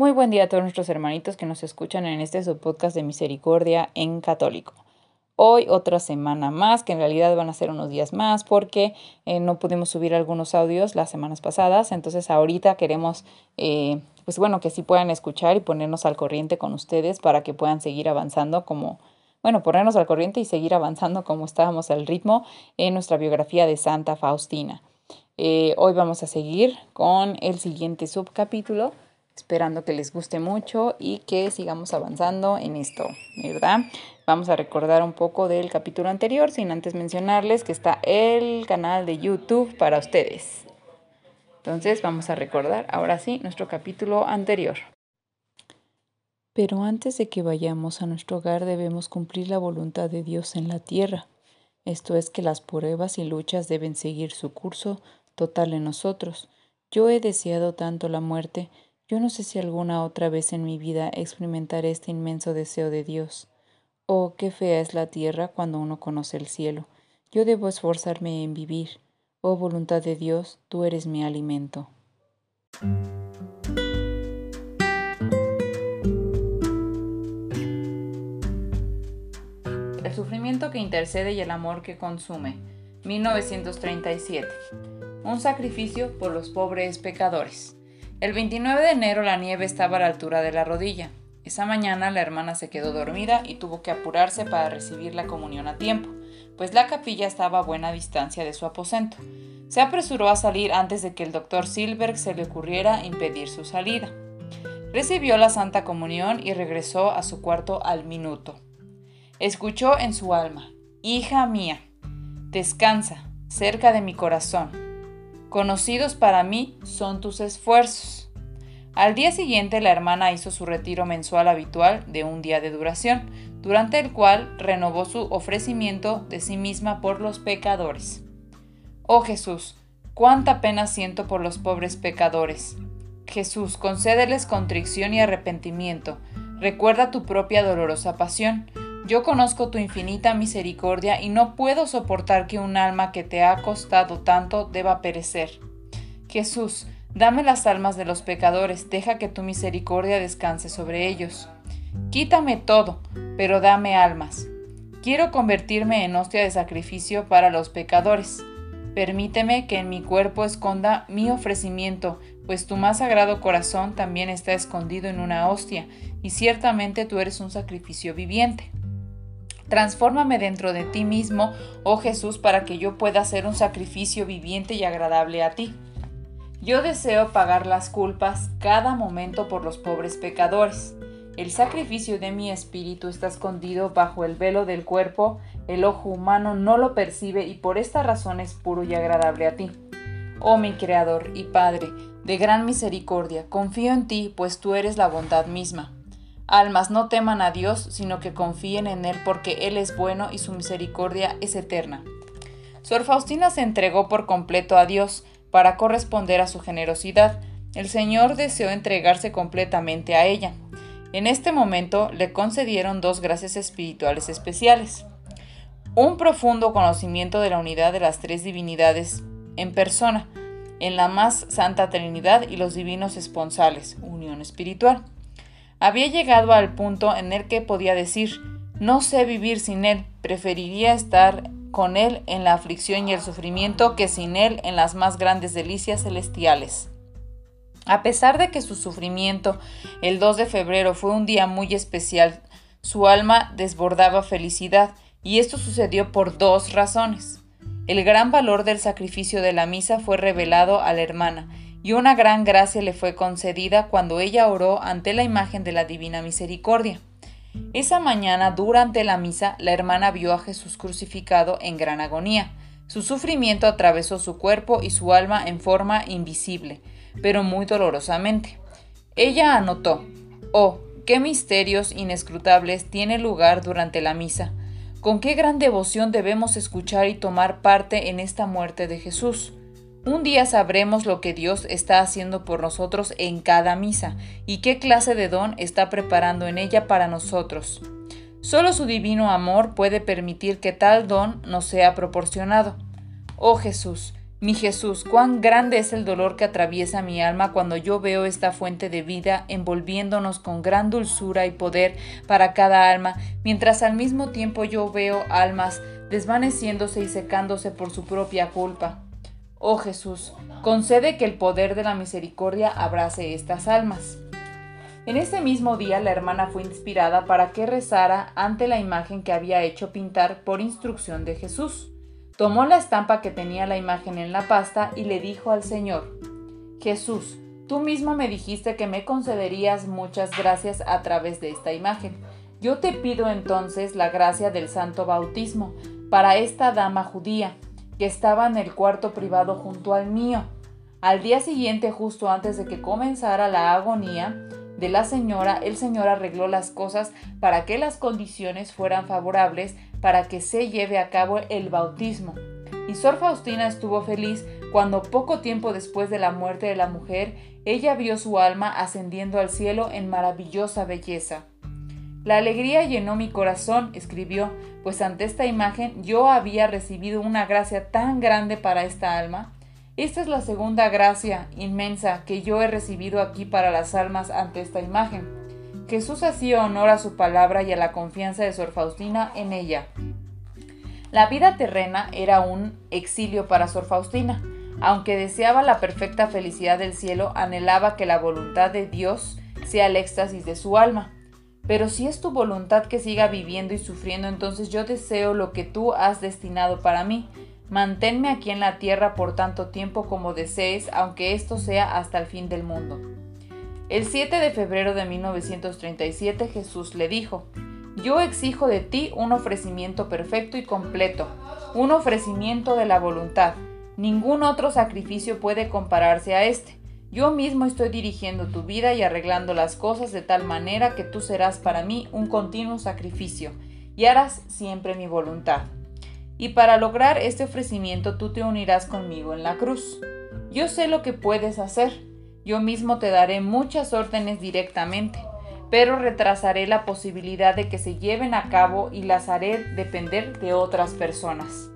Muy buen día a todos nuestros hermanitos que nos escuchan en este subpodcast de Misericordia en Católico. Hoy otra semana más, que en realidad van a ser unos días más porque eh, no pudimos subir algunos audios las semanas pasadas, entonces ahorita queremos, eh, pues bueno, que sí puedan escuchar y ponernos al corriente con ustedes para que puedan seguir avanzando como, bueno, ponernos al corriente y seguir avanzando como estábamos al ritmo en nuestra biografía de Santa Faustina. Eh, hoy vamos a seguir con el siguiente subcapítulo esperando que les guste mucho y que sigamos avanzando en esto, ¿verdad? Vamos a recordar un poco del capítulo anterior, sin antes mencionarles que está el canal de YouTube para ustedes. Entonces vamos a recordar ahora sí nuestro capítulo anterior. Pero antes de que vayamos a nuestro hogar debemos cumplir la voluntad de Dios en la tierra. Esto es que las pruebas y luchas deben seguir su curso total en nosotros. Yo he deseado tanto la muerte, yo no sé si alguna otra vez en mi vida experimentaré este inmenso deseo de Dios. Oh, qué fea es la tierra cuando uno conoce el cielo. Yo debo esforzarme en vivir. Oh voluntad de Dios, tú eres mi alimento. El sufrimiento que intercede y el amor que consume. 1937. Un sacrificio por los pobres pecadores. El 29 de enero la nieve estaba a la altura de la rodilla. Esa mañana la hermana se quedó dormida y tuvo que apurarse para recibir la comunión a tiempo, pues la capilla estaba a buena distancia de su aposento. Se apresuró a salir antes de que el doctor Silberg se le ocurriera impedir su salida. Recibió la Santa Comunión y regresó a su cuarto al minuto. Escuchó en su alma, Hija mía, descansa cerca de mi corazón Conocidos para mí son tus esfuerzos. Al día siguiente la hermana hizo su retiro mensual habitual de un día de duración, durante el cual renovó su ofrecimiento de sí misma por los pecadores. Oh Jesús, cuánta pena siento por los pobres pecadores. Jesús, concédeles contrición y arrepentimiento. Recuerda tu propia dolorosa pasión yo conozco tu infinita misericordia y no puedo soportar que un alma que te ha costado tanto deba perecer. Jesús, dame las almas de los pecadores, deja que tu misericordia descanse sobre ellos. Quítame todo, pero dame almas. Quiero convertirme en hostia de sacrificio para los pecadores. Permíteme que en mi cuerpo esconda mi ofrecimiento, pues tu más sagrado corazón también está escondido en una hostia, y ciertamente tú eres un sacrificio viviente. Transfórmame dentro de ti mismo, oh Jesús, para que yo pueda hacer un sacrificio viviente y agradable a ti. Yo deseo pagar las culpas cada momento por los pobres pecadores. El sacrificio de mi espíritu está escondido bajo el velo del cuerpo, el ojo humano no lo percibe y por esta razón es puro y agradable a ti. Oh mi Creador y Padre, de gran misericordia, confío en ti, pues tú eres la bondad misma. Almas no teman a Dios, sino que confíen en Él porque Él es bueno y su misericordia es eterna. Sor Faustina se entregó por completo a Dios para corresponder a su generosidad. El Señor deseó entregarse completamente a ella. En este momento le concedieron dos gracias espirituales especiales. Un profundo conocimiento de la unidad de las tres divinidades en persona, en la más santa Trinidad y los divinos esponsales, unión espiritual había llegado al punto en el que podía decir, no sé vivir sin él, preferiría estar con él en la aflicción y el sufrimiento que sin él en las más grandes delicias celestiales. A pesar de que su sufrimiento el 2 de febrero fue un día muy especial, su alma desbordaba felicidad, y esto sucedió por dos razones. El gran valor del sacrificio de la misa fue revelado a la hermana, y una gran gracia le fue concedida cuando ella oró ante la imagen de la Divina Misericordia. Esa mañana, durante la misa, la hermana vio a Jesús crucificado en gran agonía. Su sufrimiento atravesó su cuerpo y su alma en forma invisible, pero muy dolorosamente. Ella anotó, oh, qué misterios inescrutables tiene lugar durante la misa, con qué gran devoción debemos escuchar y tomar parte en esta muerte de Jesús. Un día sabremos lo que Dios está haciendo por nosotros en cada misa y qué clase de don está preparando en ella para nosotros. Solo su divino amor puede permitir que tal don nos sea proporcionado. Oh Jesús, mi Jesús, cuán grande es el dolor que atraviesa mi alma cuando yo veo esta fuente de vida envolviéndonos con gran dulzura y poder para cada alma, mientras al mismo tiempo yo veo almas desvaneciéndose y secándose por su propia culpa. Oh Jesús, concede que el poder de la misericordia abrace estas almas. En ese mismo día la hermana fue inspirada para que rezara ante la imagen que había hecho pintar por instrucción de Jesús. Tomó la estampa que tenía la imagen en la pasta y le dijo al Señor, Jesús, tú mismo me dijiste que me concederías muchas gracias a través de esta imagen. Yo te pido entonces la gracia del santo bautismo para esta dama judía, que estaba en el cuarto privado junto al mío. Al día siguiente, justo antes de que comenzara la agonía de la señora, el señor arregló las cosas para que las condiciones fueran favorables para que se lleve a cabo el bautismo. Y Sor Faustina estuvo feliz cuando poco tiempo después de la muerte de la mujer, ella vio su alma ascendiendo al cielo en maravillosa belleza. La alegría llenó mi corazón, escribió, pues ante esta imagen yo había recibido una gracia tan grande para esta alma. Esta es la segunda gracia inmensa que yo he recibido aquí para las almas ante esta imagen. Jesús hacía honor a su palabra y a la confianza de Sor Faustina en ella. La vida terrena era un exilio para Sor Faustina. Aunque deseaba la perfecta felicidad del cielo, anhelaba que la voluntad de Dios sea el éxtasis de su alma. Pero si es tu voluntad que siga viviendo y sufriendo, entonces yo deseo lo que tú has destinado para mí. Manténme aquí en la tierra por tanto tiempo como desees, aunque esto sea hasta el fin del mundo. El 7 de febrero de 1937 Jesús le dijo, Yo exijo de ti un ofrecimiento perfecto y completo, un ofrecimiento de la voluntad. Ningún otro sacrificio puede compararse a este. Yo mismo estoy dirigiendo tu vida y arreglando las cosas de tal manera que tú serás para mí un continuo sacrificio y harás siempre mi voluntad. Y para lograr este ofrecimiento tú te unirás conmigo en la cruz. Yo sé lo que puedes hacer yo mismo te daré muchas órdenes directamente, pero retrasaré la posibilidad de que se lleven a cabo y las haré depender de otras personas.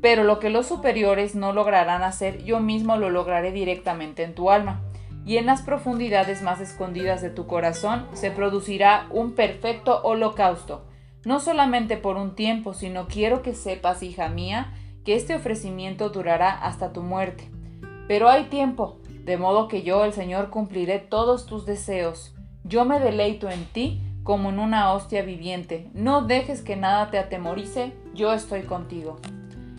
Pero lo que los superiores no lograrán hacer, yo mismo lo lograré directamente en tu alma, y en las profundidades más escondidas de tu corazón se producirá un perfecto holocausto, no solamente por un tiempo, sino quiero que sepas, hija mía, que este ofrecimiento durará hasta tu muerte. Pero hay tiempo, de modo que yo, el Señor, cumpliré todos tus deseos. Yo me deleito en ti como en una hostia viviente. No dejes que nada te atemorice, yo estoy contigo.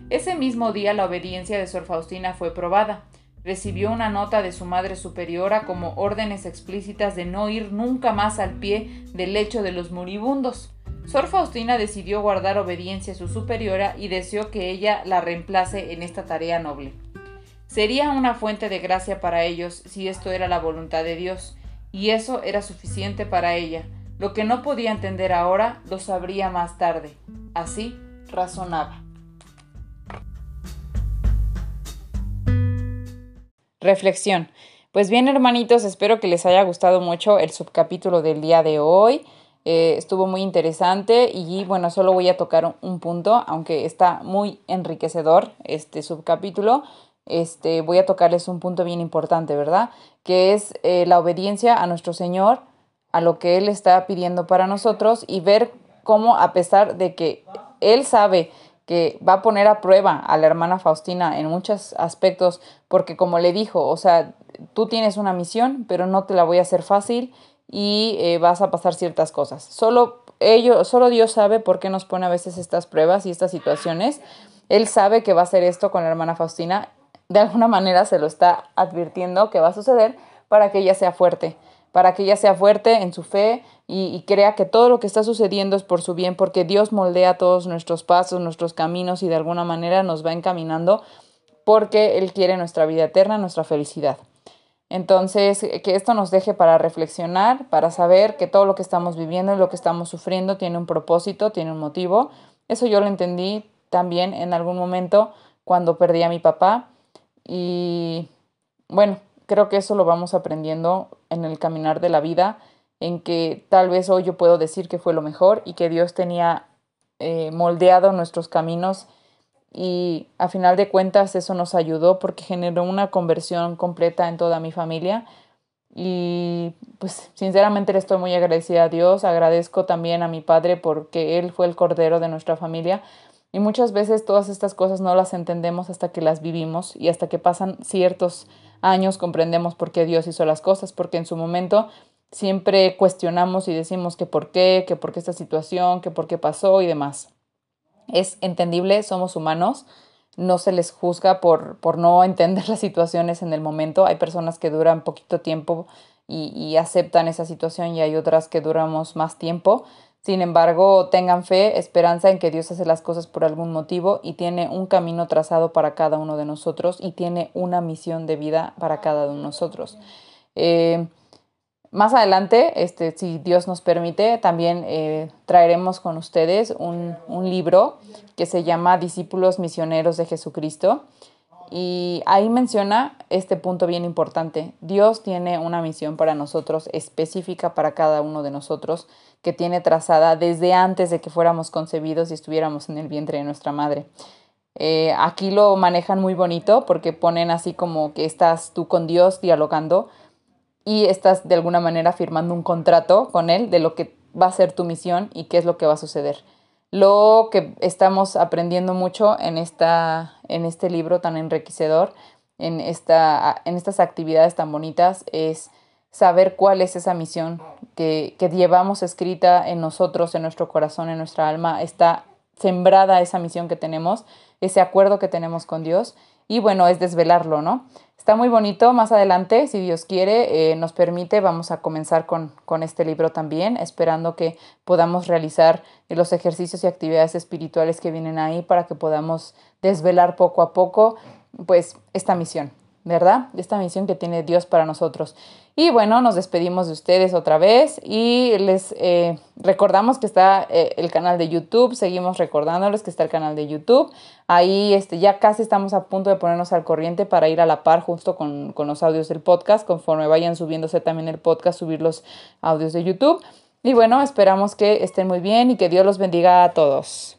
Ese mismo día la obediencia de Sor Faustina fue probada. Recibió una nota de su madre superiora como órdenes explícitas de no ir nunca más al pie del lecho de los moribundos. Sor Faustina decidió guardar obediencia a su superiora y deseó que ella la reemplace en esta tarea noble. Sería una fuente de gracia para ellos si esto era la voluntad de Dios, y eso era suficiente para ella. Lo que no podía entender ahora lo sabría más tarde. Así razonaba. Reflexión. Pues bien, hermanitos, espero que les haya gustado mucho el subcapítulo del día de hoy. Eh, estuvo muy interesante y bueno, solo voy a tocar un punto, aunque está muy enriquecedor este subcapítulo este, voy a tocarles un punto bien importante, ¿verdad? Que es eh, la obediencia a nuestro Señor, a lo que Él está pidiendo para nosotros y ver cómo a pesar de que Él sabe que va a poner a prueba a la hermana Faustina en muchos aspectos, porque como le dijo, o sea, tú tienes una misión, pero no te la voy a hacer fácil y eh, vas a pasar ciertas cosas. Solo, ello, solo Dios sabe por qué nos pone a veces estas pruebas y estas situaciones. Él sabe que va a hacer esto con la hermana Faustina de alguna manera se lo está advirtiendo que va a suceder para que ella sea fuerte, para que ella sea fuerte en su fe y, crea que todo lo que está sucediendo es por su bien, porque Dios moldea todos nuestros pasos, nuestros caminos y de alguna manera nos va encaminando porque Él quiere nuestra vida eterna, nuestra felicidad. Entonces, que esto nos deje para reflexionar, para saber que todo lo que estamos viviendo y lo que estamos sufriendo tiene un propósito, tiene un motivo. Eso yo lo entendí también en algún momento cuando perdí a mi papá. Y bueno, creo que eso lo vamos aprendiendo en el caminar de la vida, en que tal vez hoy yo puedo decir que fue lo mejor y que Dios tenía eh, moldeado nuestros caminos y a final de cuentas eso nos ayudó porque generó una conversión completa en toda mi familia. Y pues sinceramente le estoy muy agradecida a Dios, agradezco también a mi padre porque él fue el cordero de nuestra familia. Y muchas veces todas estas cosas no las entendemos hasta que las vivimos y hasta que pasan ciertos años comprendemos por qué Dios hizo las cosas, porque en su momento siempre cuestionamos y decimos que por qué, que por qué esta situación, que por qué pasó y demás es entendible, somos humanos, no se les juzga por, por no entender las situaciones en el momento. Hay personas que duran poquito tiempo y, y aceptan esa situación y hay otras que duramos más tiempo. Sin embargo, tengan fe, esperanza en que Dios hace las cosas por algún motivo y tiene un camino trazado para cada uno de nosotros y tiene una misión de vida para cada uno de nosotros. Eh, más adelante, este, si Dios nos permite, también eh, traeremos con ustedes un, un, libro que se llama Discípulos Misioneros de Jesucristo. Y ahí menciona este punto bien importante. Dios tiene una misión para nosotros, específica para cada uno de nosotros, que tiene trazada desde antes de que fuéramos concebidos y estuviéramos en el vientre de nuestra madre. Eh, aquí lo manejan muy bonito porque ponen así como que estás tú con Dios dialogando y estás de alguna manera firmando un contrato con él de lo que va a ser tu misión y qué es lo que va a suceder. Lo que estamos aprendiendo mucho en, esta, en este libro tan enriquecedor, en, esta, en estas actividades tan bonitas, es saber cuál es esa misión que, que llevamos escrita en nosotros, en nuestro corazón, en nuestra alma. Está sembrada esa misión que tenemos, ese acuerdo que tenemos con Dios. Y bueno, es desvelarlo, ¿no? Está muy bonito. Más adelante, si Dios quiere, eh, nos permite, vamos a comenzar con, con, este libro también, esperando que podamos realizar los ejercicios y actividades espirituales que vienen ahí para que podamos desvelar poco a poco, pues, esta misión. ¿verdad? Esta misión que tiene Dios para nosotros. Y bueno, nos despedimos de ustedes otra vez y les eh, recordamos que está eh, el canal de YouTube, seguimos recordándoles que está el canal de YouTube. Ahí este, ya casi estamos a punto de ponernos al corriente para ir a la par justo con, con los audios del podcast, conforme vayan subiéndose también el podcast, subir los audios de YouTube. Y bueno, esperamos que estén muy bien y que Dios los bendiga a todos.